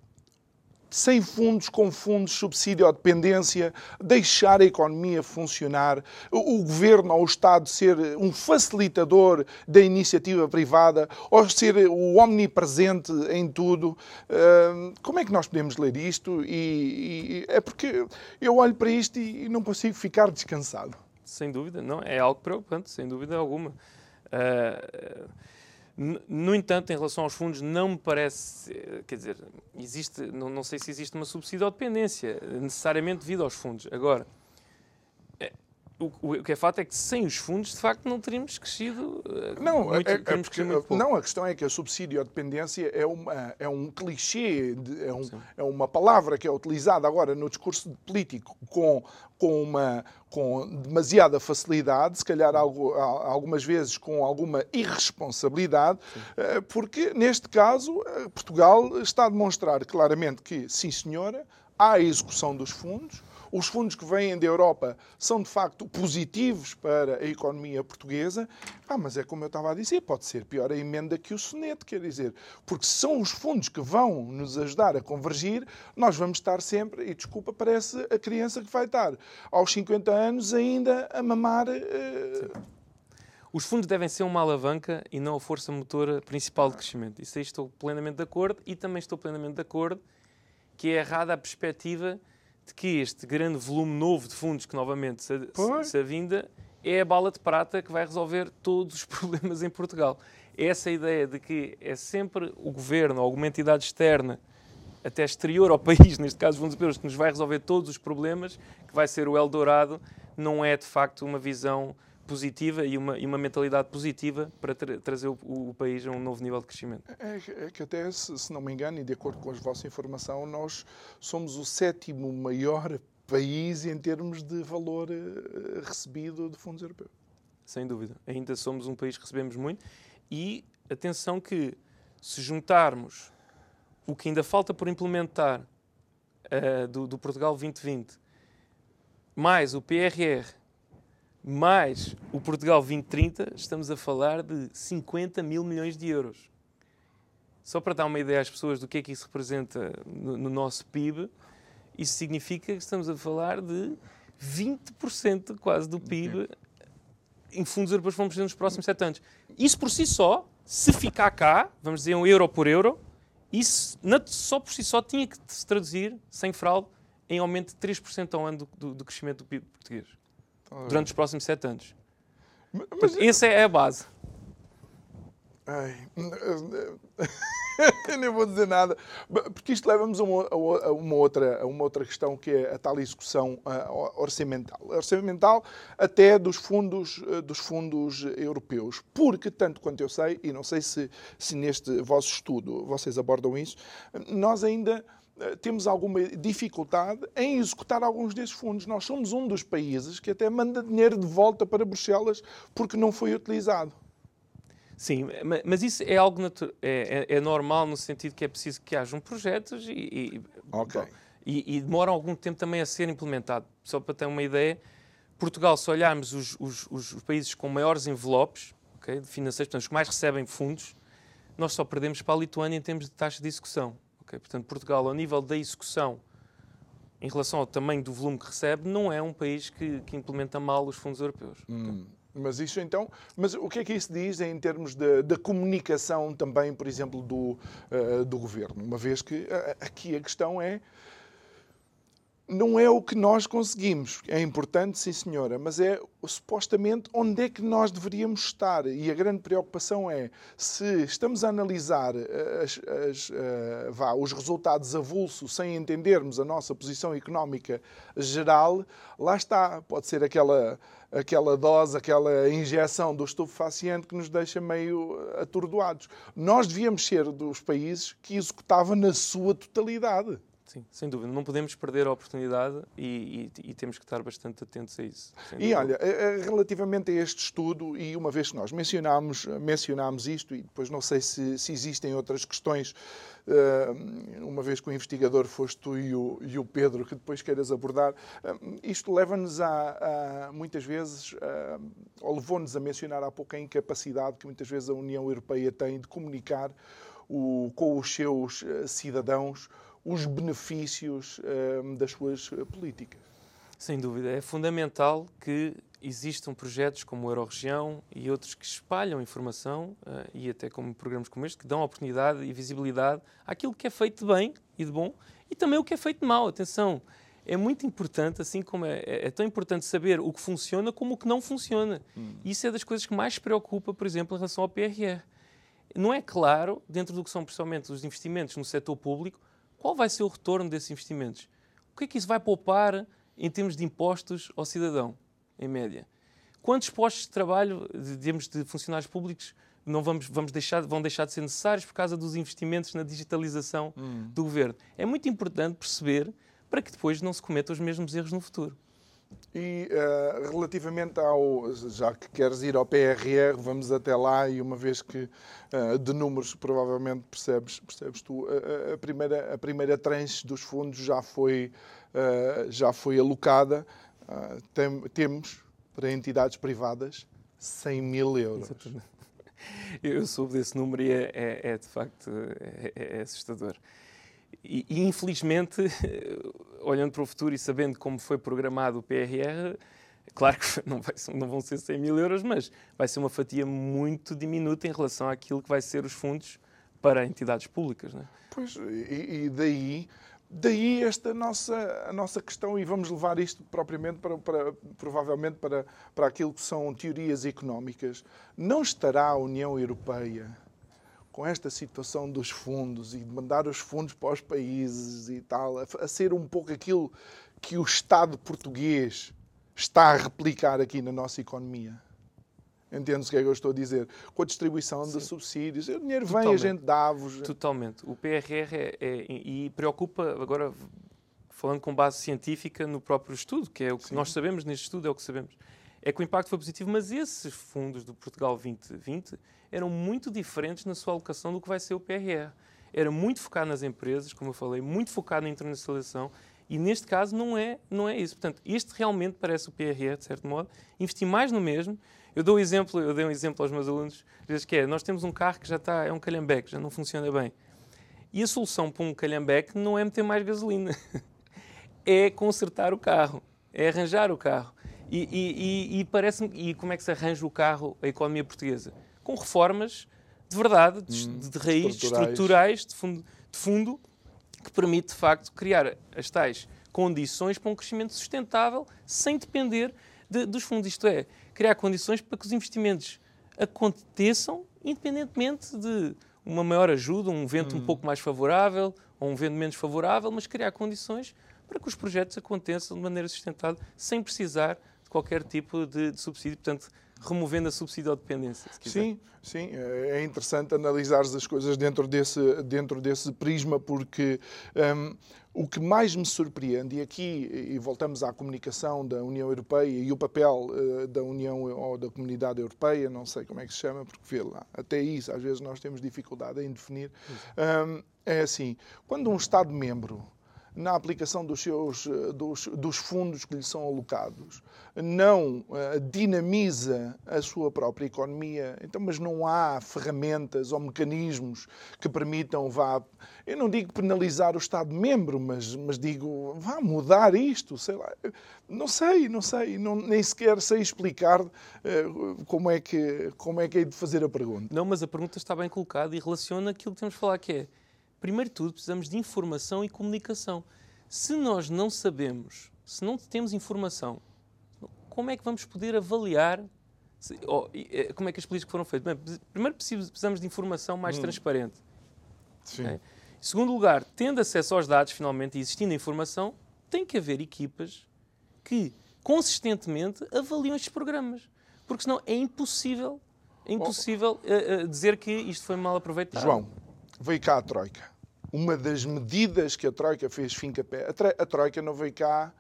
sem fundos, com fundos, subsídio ou dependência, deixar a economia funcionar, o, governo ou o Estado ser um facilitador da iniciativa privada ou ser o omnipresente em tudo. Uh, como é que nós podemos ler isto? E, e, é porque eu olho para isto e não consigo ficar descansado sem dúvida, não, é algo preocupante, sem dúvida alguma. Uh, No entanto, em relação aos fundos, não me parece, quer dizer, existe, não, não sei se existe uma subsídio dependência, necessariamente devido aos fundos. Agora, o, o, que é fato é que sem os fundos, de facto, não teríamos crescido. Eh, não, muito, é, é porque, não, a questão é que a subsídio ou dependência é, uma, é um clichê, de, é, um, é uma palavra que é utilizada agora no discurso político com, com, uma, com demasiada facilidade, se calhar algo, algumas vezes com alguma irresponsabilidade, sim. Eh, porque neste caso eh, Portugal está a demonstrar claramente que, sim senhora, há a execução dos fundos os fundos que vêm da Europa são de facto positivos para a economia portuguesa, ah, mas é como eu estava a dizer, pode ser pior a emenda que o soneto, quer dizer, porque são os fundos que vão nos ajudar a convergir, nós vamos estar sempre, e desculpa, parece a criança que vai estar aos 50 anos ainda a mamar. Uh... Os fundos devem ser uma alavanca e não a força motora principal de crescimento. Isso aí estou plenamente de acordo e também estou plenamente de acordo que é errada a perspectiva de que este grande volume novo de fundos que novamente se, se, se avinda é a bala de prata que vai resolver todos os problemas em Portugal. Essa ideia de que é sempre o governo ou alguma entidade externa, até exterior ao país, neste caso fundos europeus, que nos vai resolver todos os problemas, que vai ser o Eldorado, não é de facto uma visão positiva e uma, e uma mentalidade positiva para tra trazer o, o, país a um novo nível de crescimento. É, é que até, se, se, não me engano, e de acordo com a vossa informação, nós somos o sétimo maior país em termos de valor uh, recebido de fundos europeus. Sem dúvida. Ainda somos um país que recebemos muito e atenção que se juntarmos o que ainda falta por implementar uh, do, do Portugal 2020 mais o PRR mais o Portugal 2030, estamos a falar de 50 mil milhões de euros. Só para dar uma ideia às pessoas do que é que isso representa no, no nosso PIB, isso significa que estamos a falar de 20% quase do PIB em fundos europeus que vamos ter nos próximos sete anos. Isso por si só, se ficar cá, vamos dizer um euro por euro, isso só por si só tinha que se traduzir, sem fraude, em aumento de 3% ao ano do, do, do crescimento do PIB português durante os próximos sete anos. Mas, Portanto, essa é a base. Ai, eu nem vou dizer nada, porque isto leva-nos a, a, uma outra, a uma outra questão que é a tal execução uh, orçamental. Orçamental até dos fundos, uh, dos fundos europeus. Porque, tanto quanto eu sei, e não sei se, se neste vosso estudo vocês abordam isso, nós ainda temos alguma dificuldade em executar alguns desses fundos. Nós somos um dos países que até manda dinheiro de volta para Bruxelas porque não foi utilizado. Sim, mas isso é algo é, é, é, normal no sentido que é preciso que hajam projetos e, e, okay. bom, e, e demoram algum tempo também a ser implementado. Só para ter uma ideia, Portugal, se olharmos os, os, os países com maiores envelopes okay, financeiros, portanto, os que mais recebem fundos, nós só perdemos para a Lituânia em termos de taxa de execução. Okay? Portanto, Portugal, ao nível da execução, em relação ao tamanho do volume que recebe, não é um país que, que implementa mal os fundos europeus. Hum. Mas isso então, mas o que é que isso diz em termos da comunicação também, por exemplo, do, uh, do governo? Uma vez que uh, aqui a questão é não é o que nós conseguimos. É importante, sim senhora, mas é supostamente onde é que nós deveríamos estar. E a grande preocupação é se estamos a analisar eh, as, as, uh, vá, os resultados avulsos sem entendermos a nossa posição económica geral, lá está. Pode ser aquela, aquela dose, aquela injeção do estupefaciente que nos deixa meio atordoados. Nós devíamos ser dos países que executava na sua totalidade. Sim, sem dúvida. Não podemos perder a oportunidade e, e, e temos que estar bastante atentos a isso. E olha, eh, eh, relativamente a este estudo, e uma vez que nós mencionámos, mencionámos isto, e depois não sei se, se existem outras questões, eh, uma vez que o investigador foste tu e o, e o Pedro, que depois queiras abordar, isto leva-nos a, a, muitas vezes, ou levou-nos a mencionar há pouco a incapacidade que muitas vezes a União Europeia tem de comunicar o, com os seus cidadãos os benefícios uh, das suas eh, políticas. Sem dúvida. É fundamental que existam projetos como o Euroregião e outros que espalham informação, uh, e até como programas como este, que dão oportunidade e visibilidade àquilo que é feito de bem e de bom, e também o que é feito de mal. Atenção, é muito importante, assim como é, é, é tão importante saber o que funciona como o que não funciona. Hum. Isso é das coisas que mais preocupa, por exemplo, em relação ao PRR não é claro, dentro do que são principalmente os investimentos no setor público, qual vai ser o retorno desses investimentos. O que é que isso vai poupar em termos de impostos ao cidadão, em média? Quantos postos de trabalho, digamos, de funcionários públicos não vamos, vamos deixar, vão deixar de ser necessários por causa dos investimentos na digitalização hum. do governo? É muito importante perceber para que depois não se cometam os mesmos erros no futuro. E uh, relativamente ao. Já que queres ir ao PRR, vamos até lá e uma vez que uh, de números provavelmente percebes, percebes tu, uh, a, primeira, a primeira tranche dos fundos já foi, já foi alocada. Tem, temos para entidades privadas 100 mil euros. Exatamente. Eu soube desse número e é, é, é de facto é, é, é assustador. E, e, infelizmente, olhando para o futuro e sabendo como foi programado o PRR, claro que não, vai, não, vão ser 100 mil euros, mas vai ser uma fatia muito diminuta em relação àquilo que vai ser os fundos para entidades públicas. É? Pois, e, e daí Daí esta nossa, a nossa questão, e vamos levar isto propriamente para, para, provavelmente para, para aquilo que são teorias económicas. Não estará a União Europeia com esta situação dos fundos e de mandar os fundos para os países e tal, a, ser um pouco aquilo que o Estado português está a replicar aqui na nossa economia? Entendes o que é que eu estou a dizer? Com a distribuição Sim. de subsídios. O dinheiro vem, Totalmente. a gente dá-vos. Totalmente. O PRR é, é, e preocupa, agora falando com base científica no próprio estudo, que é o que Sim. nós sabemos neste estudo, é o que sabemos. É que o impacto foi positivo, mas esses fundos do Portugal 2020 eram muito diferentes na sua alocação do que vai ser o PRR. Era muito focado nas empresas, como eu falei, muito focado na internacionalização, e neste caso não é, não é isso. Portanto, este realmente parece o PRR, de certo modo, investir mais no mesmo eu dou um exemplo, eu dei um exemplo aos meus alunos, vezes que é, nós temos um carro que já está, é um calhambeque, já não funciona bem. E a solução para um calhambeque não é meter mais gasolina, é consertar o carro, é arranjar o carro. E, e, e, e parece e como é que se arranja o carro, a economia portuguesa? Com reformas de verdade, de, hum, de raiz, estruturais, estruturais de, fundo, de fundo, que permite, de facto, criar as tais condições para um crescimento sustentável sem depender de, dos fundos. Isto é, criar condições para que os investimentos aconteçam independentemente de uma maior ajuda, um vento hum. um pouco mais favorável ou um vento menos favorável, mas criar condições para que os projetos aconteçam de maneira sustentável, sem precisar qualquer tipo de, de subsídio. Portanto, removendo a subsidiodependência. Sim, sim, é, é interessante analisar as coisas dentro desse, dentro desse prisma, porque um, o que mais me surpreende, e aqui e voltamos à comunicação da União Europeia e o papel uh, da União ou da Comunidade Europeia, não sei como é que se chama, porque vê lá, até isso às vezes nós temos dificuldade em definir, um, é assim, quando um Estado-membro na aplicação dos, seus, eh, dos, dos fundos que lhe são alocados, não uh, dinamiza a sua própria economia, então, mas não há ferramentas ou mecanismos que permitam, vá, eu não digo penalizar o Estado-membro, mas, mas digo, vá mudar isto, sei lá, não sei, não sei, não, nem sequer sei explicar uh, como, é que, como é que é de fazer a pergunta. Não, mas a pergunta está bem colocada e relaciona aquilo que temos de falar, que é primeiro de tudo, precisamos de informação e comunicação. Se nós não sabemos, se não temos informação, como é que vamos poder avaliar se, oh, como é que as políticas foram feitas? Bem, primeiro precisamos de informação mais hum. transparente. Sim. Okay? Em segundo lugar, tendo acesso aos dados, finalmente, e existindo informação, tem que haver equipas que consistentemente avaliam estes programas. Porque senão é impossível, é impossível oh. uh, uh, dizer que isto foi mal aproveitado. João, veio cá a Troika uma das medidas que a Troika fez fim pé. A Troika não veio cá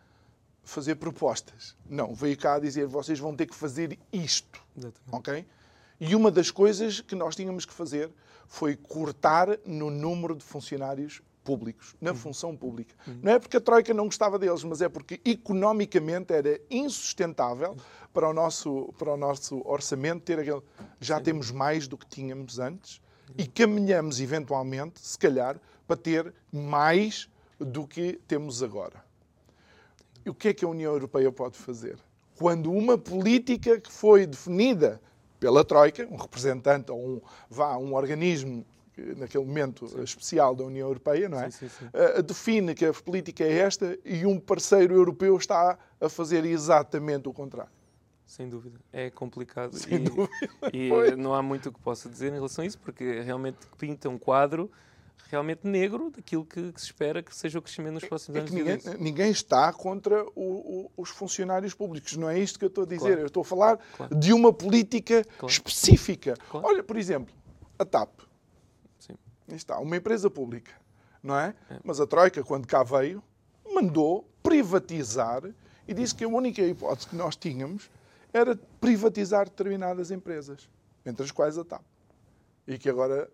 fazer propostas. Não, veio cá dizer vocês vão ter que fazer isto. Exatamente. Ok? E uma das coisas que nós tínhamos que fazer foi cortar no número de funcionários públicos, na uhum. função pública. Uhum. Não é porque a Troika não gostava deles, mas é porque economicamente era insustentável para o nosso, para o nosso orçamento ter aquele. Já Sim. temos mais do que tínhamos antes e caminhamos eventualmente, se calhar, para ter mais do que temos agora. E o que é que a União Europeia pode fazer? Quando uma política que foi definida pela Troika, um representante ou um, vá, um organismo naquele momento sim. especial da União Europeia, não é? Sim, sim, uh, define que a política é esta e um parceiro europeu está a fazer exatamente o contrário. Sem dúvida. É complicado. Sem e, dúvida. e não há muito o que possa dizer em relação a isso, porque realmente pinta um quadro realmente negro daquilo que, que, se espera que seja o crescimento nos próximos é anos. Ninguém, ninguém, está contra o, o, os funcionários públicos, não é isto que eu estou a dizer. Claro. Eu estou a falar claro. de uma política claro. específica. Olha, por exemplo, a TAP. Sim. Está, uma empresa pública, não é? é? Mas a Troika, quando cá veio, mandou privatizar e disse que a única hipótese que nós tínhamos era privatizar determinadas empresas, entre as quais a TAP. E que agora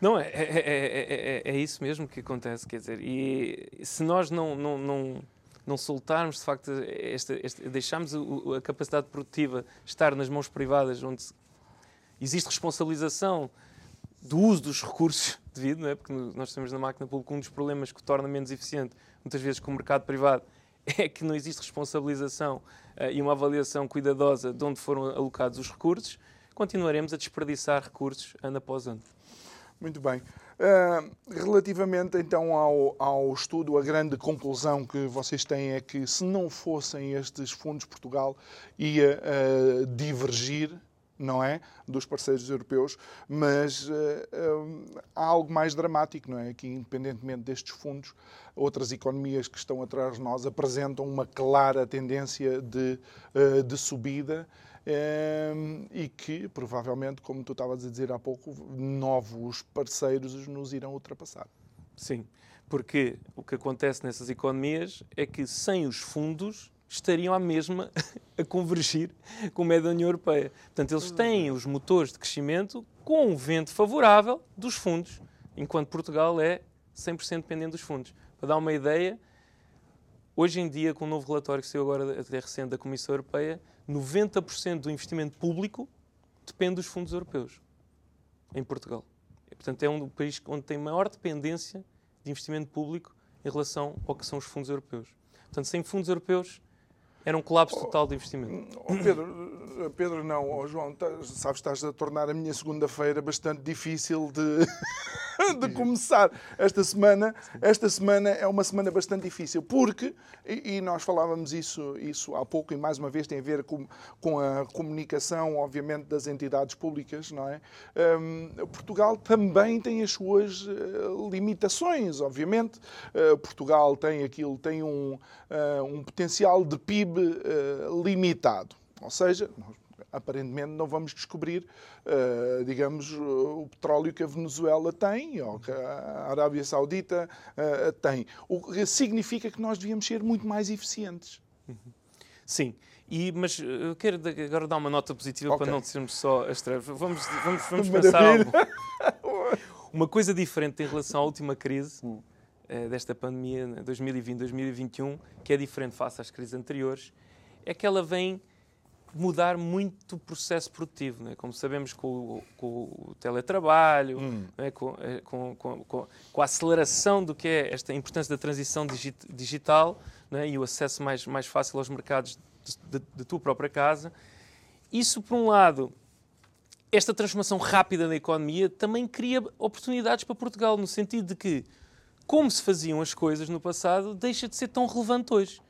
não, é, é, é, é, isso mesmo que acontece, quer dizer, e se nós não, não, não, não soltarmos, de facto, esta, esta, deixarmos a capacidade produtiva estar nas mãos privadas, onde existe responsabilização do uso dos recursos devido, não é? porque nós temos na máquina pública um dos problemas que o torna menos eficiente, muitas vezes com o mercado privado, é que não existe responsabilização uh, e uma avaliação cuidadosa de onde foram alocados os recursos, continuaremos a desperdiçar recursos ano após ano. Muito bem. Uh, relativamente então ao, ao estudo, a grande conclusão que vocês têm é que se não fossem estes fundos, Portugal ia uh, divergir não é? Dos parceiros europeus, mas uh, há algo mais dramático, não é? Que, independentemente destes fundos, outras economias que estão atrás de nós apresentam uma clara tendência de, uh, de subida e que provavelmente, como tu estavas a dizer há pouco, novos parceiros nos irão ultrapassar. Sim, porque o que acontece nessas economias é que sem os fundos estariam à mesma a convergir com o médio da União Europeia. Portanto, eles têm os motores de crescimento com um vento favorável dos fundos, enquanto Portugal é 100% dependente dos fundos. Para dar uma ideia, hoje em dia, com o novo relatório que saiu agora até recente da Comissão Europeia, 90% do investimento público depende dos fundos europeus em Portugal. E, portanto, é um país onde tem maior dependência de investimento público em relação ao que são os fundos europeus. Portanto, sem fundos europeus, era um colapso total de investimento. Oh, Pedro, Pedro, não, oh, João, tá, sabes, estás a tornar a minha segunda-feira bastante difícil de, de começar. Esta semana, esta semana é uma semana bastante difícil, porque, e, nós falávamos isso, isso há pouco, e mais uma vez tem a ver com, com a comunicação, obviamente, das entidades públicas, não é? Um, Portugal também tem as suas uh, limitações, obviamente. Uh, Portugal tem aquilo, tem um, uh, um potencial de PIB limitado. Ou seja, nós, aparentemente não vamos descobrir, uh, digamos, o petróleo que a Venezuela tem ou que a Arábia Saudita uh, tem. O que significa que nós devíamos ser muito mais eficientes. Sim. E, mas eu quero agora dar uma nota positiva okay. para não sermos só as trevas. Vamos, vamos, vamos pensar algo. Uma coisa diferente em relação à última crise hum. desta pandemia, 2020-2021, né, que é diferente face às crises anteriores, é que ela vem mudar muito o processo produtivo. Né? Como sabemos, com o, com o teletrabalho, hum. né? com, eh, com, com, com, a aceleração do que é esta importância da transição digital né? e o acesso mais, mais fácil aos mercados da tua própria casa, isso, por um lado, esta transformação rápida da economia também cria oportunidades para Portugal, no sentido de que, como se faziam as coisas no passado, deixa de ser tão relevante hoje.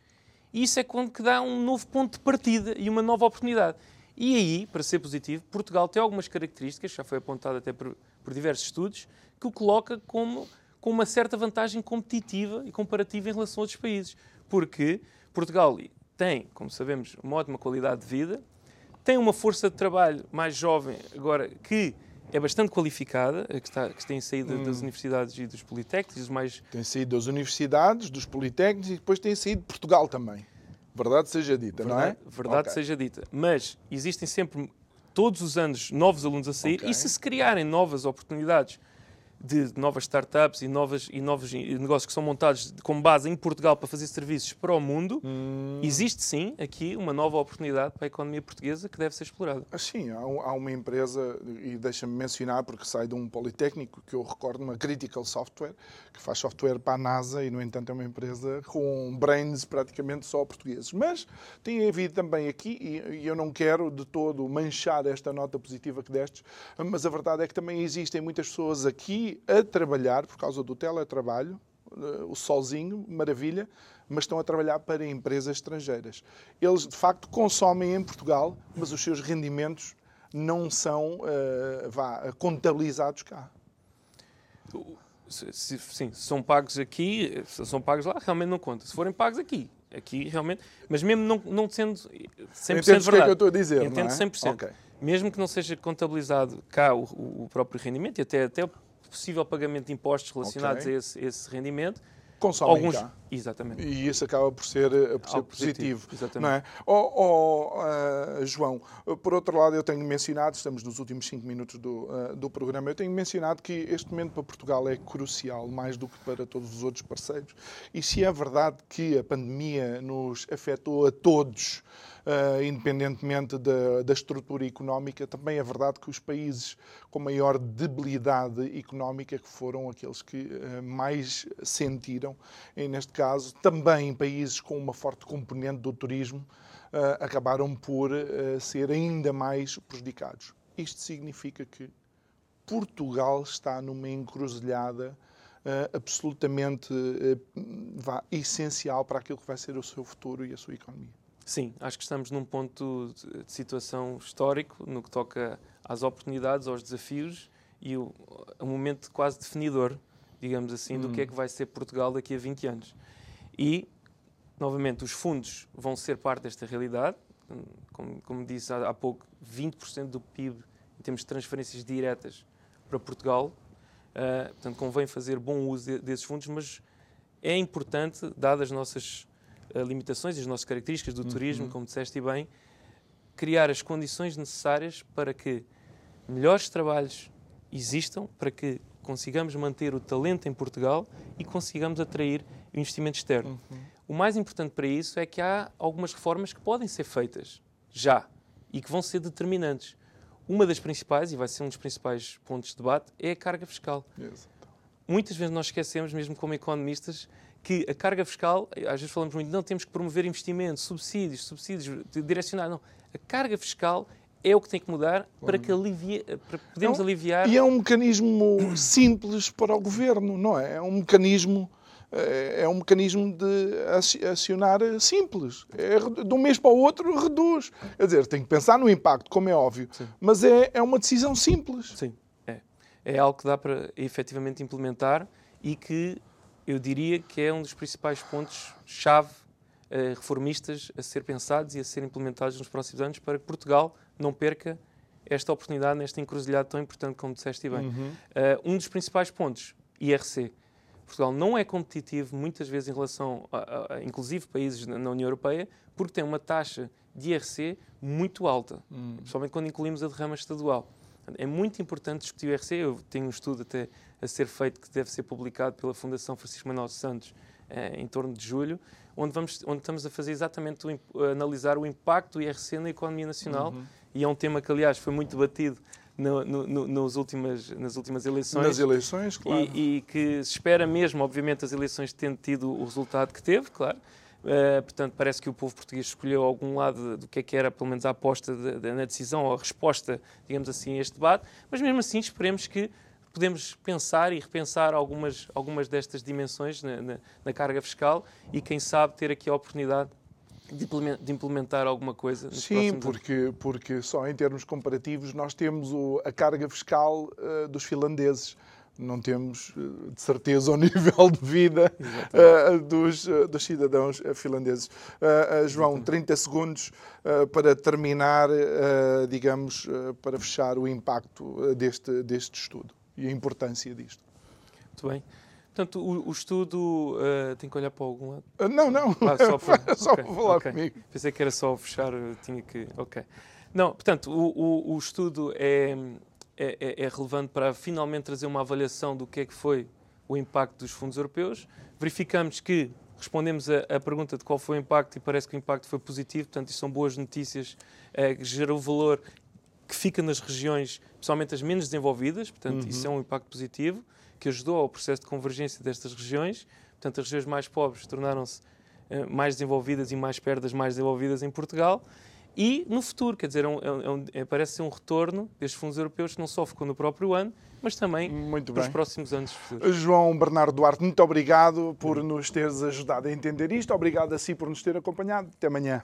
E isso é quando que dá um novo ponto de partida e uma nova oportunidade. E aí, para ser positivo, Portugal tem algumas características, já foi apontado até por, por diversos estudos, que o coloca como, com uma certa vantagem competitiva e comparativa em relação a outros países. Porque Portugal tem, como sabemos, uma ótima qualidade de vida, tem uma força de trabalho mais jovem agora que é bastante qualificada, que, está, que tem saído hum. das universidades e dos politécnicos. Mais... Tem saído das universidades, dos politécnicos e depois tem saído de Portugal também. Verdade seja dita, verdade, não é? Verdade okay. seja dita. Mas existem sempre, todos os anos, novos alunos a sair okay. e se se criarem novas oportunidades de novas startups e, novas, e novos negócios que são montados com base em Portugal para fazer serviços para o mundo, hum. existe sim aqui uma nova oportunidade para a economia portuguesa que deve ser explorada. Ah, sim, há, há uma empresa, e deixa-me mencionar, porque sai de um politécnico, que eu recordo, uma Critical Software, que faz software para a NASA e, no entanto, é uma empresa com brains praticamente só portugueses. Mas tem havido também aqui, e, e eu não quero de todo manchar esta nota positiva que destes, mas a verdade é que também existem muitas pessoas aqui a trabalhar por causa do teletrabalho, o solzinho, maravilha, mas estão a trabalhar para empresas estrangeiras. Eles, de facto, consomem em Portugal, mas os seus rendimentos não são uh, vá, contabilizados cá. Sim, são pagos aqui, são pagos lá, realmente não conta. Se forem pagos aqui, aqui realmente, mas mesmo não, não sendo 100% Entendes verdade. o que é que eu estou a dizer, Entendo não é? 100%. Okay. Mesmo que não seja contabilizado cá o, o próprio rendimento e até, até possível pagamento de impostos relacionados okay. a esse, esse rendimento, consomem Alguns... cá. Exatamente. E isso acaba por ser, eh, por ser positivo. positivo Exatamente. Não é? Oh, oh uh, João, por outro lado, eu tenho mencionado, estamos nos últimos cinco minutos do, uh, do programa, eu tenho mencionado que este momento para Portugal é crucial, mais do que para todos os outros parceiros. E se é verdade que a pandemia nos afetou a todos, uh, independentemente da, da, estrutura económica, também é verdade que os países com maior debilidade económica, que foram aqueles que uh, mais sentiram, e neste caso também países com uma forte componente do turismo, uh, acabaram por ser ainda mais prejudicados. Isto significa que Portugal está numa encruzilhada Uh, absolutamente vá, essencial para aquilo que vai ser o seu futuro e a sua economia. Sim, acho que estamos num ponto de situação histórico no que toca às oportunidades, aos desafios e o, um momento quase definidor, digamos assim, hum. do que é que vai ser Portugal daqui a 20 anos. E, novamente, os fundos vão ser parte desta realidade. Como, como disse há, há pouco, 20% do PIB em termos de transferências diretas para Portugal. Uh, portanto, convém fazer bom uso de, desses fundos, mas é importante, dadas as nossas limitações e as nossas características do uhum. turismo, como disseste bem, criar as condições necessárias para que melhores trabalhos existam, para que consigamos manter o talento em Portugal e consigamos atrair o investimento externo. Uhum. O mais importante para isso é que há algumas reformas que podem ser feitas já e que vão ser determinantes. Uma das principais, e vai ser um dos principais pontos de debate, é a carga fiscal. Yes. Muitas vezes nós esquecemos, mesmo como economistas, que a carga fiscal, às vezes falamos muito, não temos que promover investimentos, subsídios, subsídios, direcionar, não. A carga fiscal é o que tem que mudar para que alivie, para podermos é um, aliviar. E é um mecanismo simples para o governo, não é? É um mecanismo é, é um mecanismo de acionar simples. É, de um mês para o outro reduz. Quer dizer, tem que pensar no impacto, como é óbvio, Sim. mas é, é uma decisão simples. Sim, é. É algo que dá para efetivamente implementar e que eu diria que é um dos principais pontos-chave uh, reformistas a ser pensados e a ser implementados nos próximos anos para que Portugal não perca esta oportunidade nesta encruzilhada tão importante como disseste bem. Uhum. Uh, um dos principais pontos, IRC. Portugal não é competitivo muitas vezes em relação a, a, a inclusive países na, na, União Europeia porque tem uma taxa de IRC muito alta, uhum. principalmente quando incluímos a derrama estadual. É muito importante discutir o IRC. Eu tenho um estudo até a ser feito, que deve ser publicado pela Fundação Francisco Manuel Santos eh, em torno de julho, onde, vamos, onde estamos a fazer exatamente, o, a analisar o impacto do IRC na economia nacional. Uhum. E é um tema que, aliás, foi muito debatido no, no, nos últimas, nas últimas eleições. Nas eleições, claro. E, e, que se espera mesmo, obviamente, as eleições tendo tido o resultado que teve, claro. Uh, portanto, parece que o povo português escolheu algum lado do que é que era, pelo menos, a aposta de, de, na decisão ou a resposta, digamos assim, a este debate. Mas mesmo assim, esperemos que podemos pensar e repensar algumas, algumas destas dimensões na, na, na carga fiscal e, quem sabe, ter aqui a oportunidade de implementar alguma coisa? Sim, porque, porque só em termos comparativos nós temos o, a carga fiscal uh, dos finlandeses. Não temos, uh, de certeza, o nível de vida uh, dos, dos cidadãos finlandeses. João, Exatamente. 30 segundos para terminar, digamos, para fechar o impacto deste, deste estudo e a importância disto. Muito bem. Portanto, o, o estudo uh, tem que olhar para algum lado? Uh, não, não. Ah, só para, só okay, para falar okay. comigo. Pensei que era só fechar, tinha que. Ok. Não, portanto, o, o, o estudo é, é, é, é, relevante para finalmente trazer uma avaliação do que é que foi o impacto dos fundos europeus. Verificamos que respondemos a, a pergunta de qual foi o impacto e parece que o impacto foi positivo, portanto, isso são boas notícias, é, que gerou valor que fica nas regiões, principalmente as menos desenvolvidas, portanto, uhum. isso é um impacto positivo, que ajudou ao processo de convergência destas regiões. Portanto, as regiões mais pobres tornaram-se uh, mais desenvolvidas e mais perdas mais desenvolvidas em Portugal. e no futuro, quer dizer, é um, é um, é, parece ser um retorno destes fundos europeus que não só ficou no próprio ano, mas também muito para os próximos anos futuros. João Bernardo Duarte, muito obrigado por nos teres ajudado a entender isto. Obrigado a si por nos ter acompanhado. Até amanhã.